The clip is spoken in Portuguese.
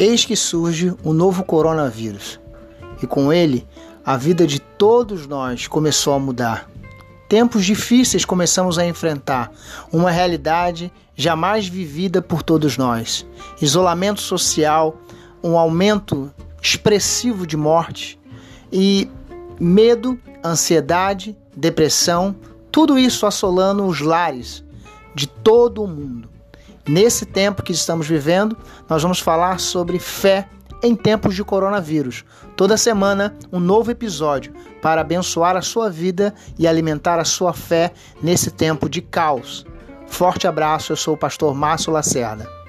Eis que surge o novo coronavírus, e com ele a vida de todos nós começou a mudar. Tempos difíceis começamos a enfrentar, uma realidade jamais vivida por todos nós. Isolamento social, um aumento expressivo de morte e medo, ansiedade, depressão, tudo isso assolando os lares de todo o mundo. Nesse tempo que estamos vivendo, nós vamos falar sobre fé em tempos de coronavírus. Toda semana, um novo episódio para abençoar a sua vida e alimentar a sua fé nesse tempo de caos. Forte abraço, eu sou o pastor Márcio Lacerda.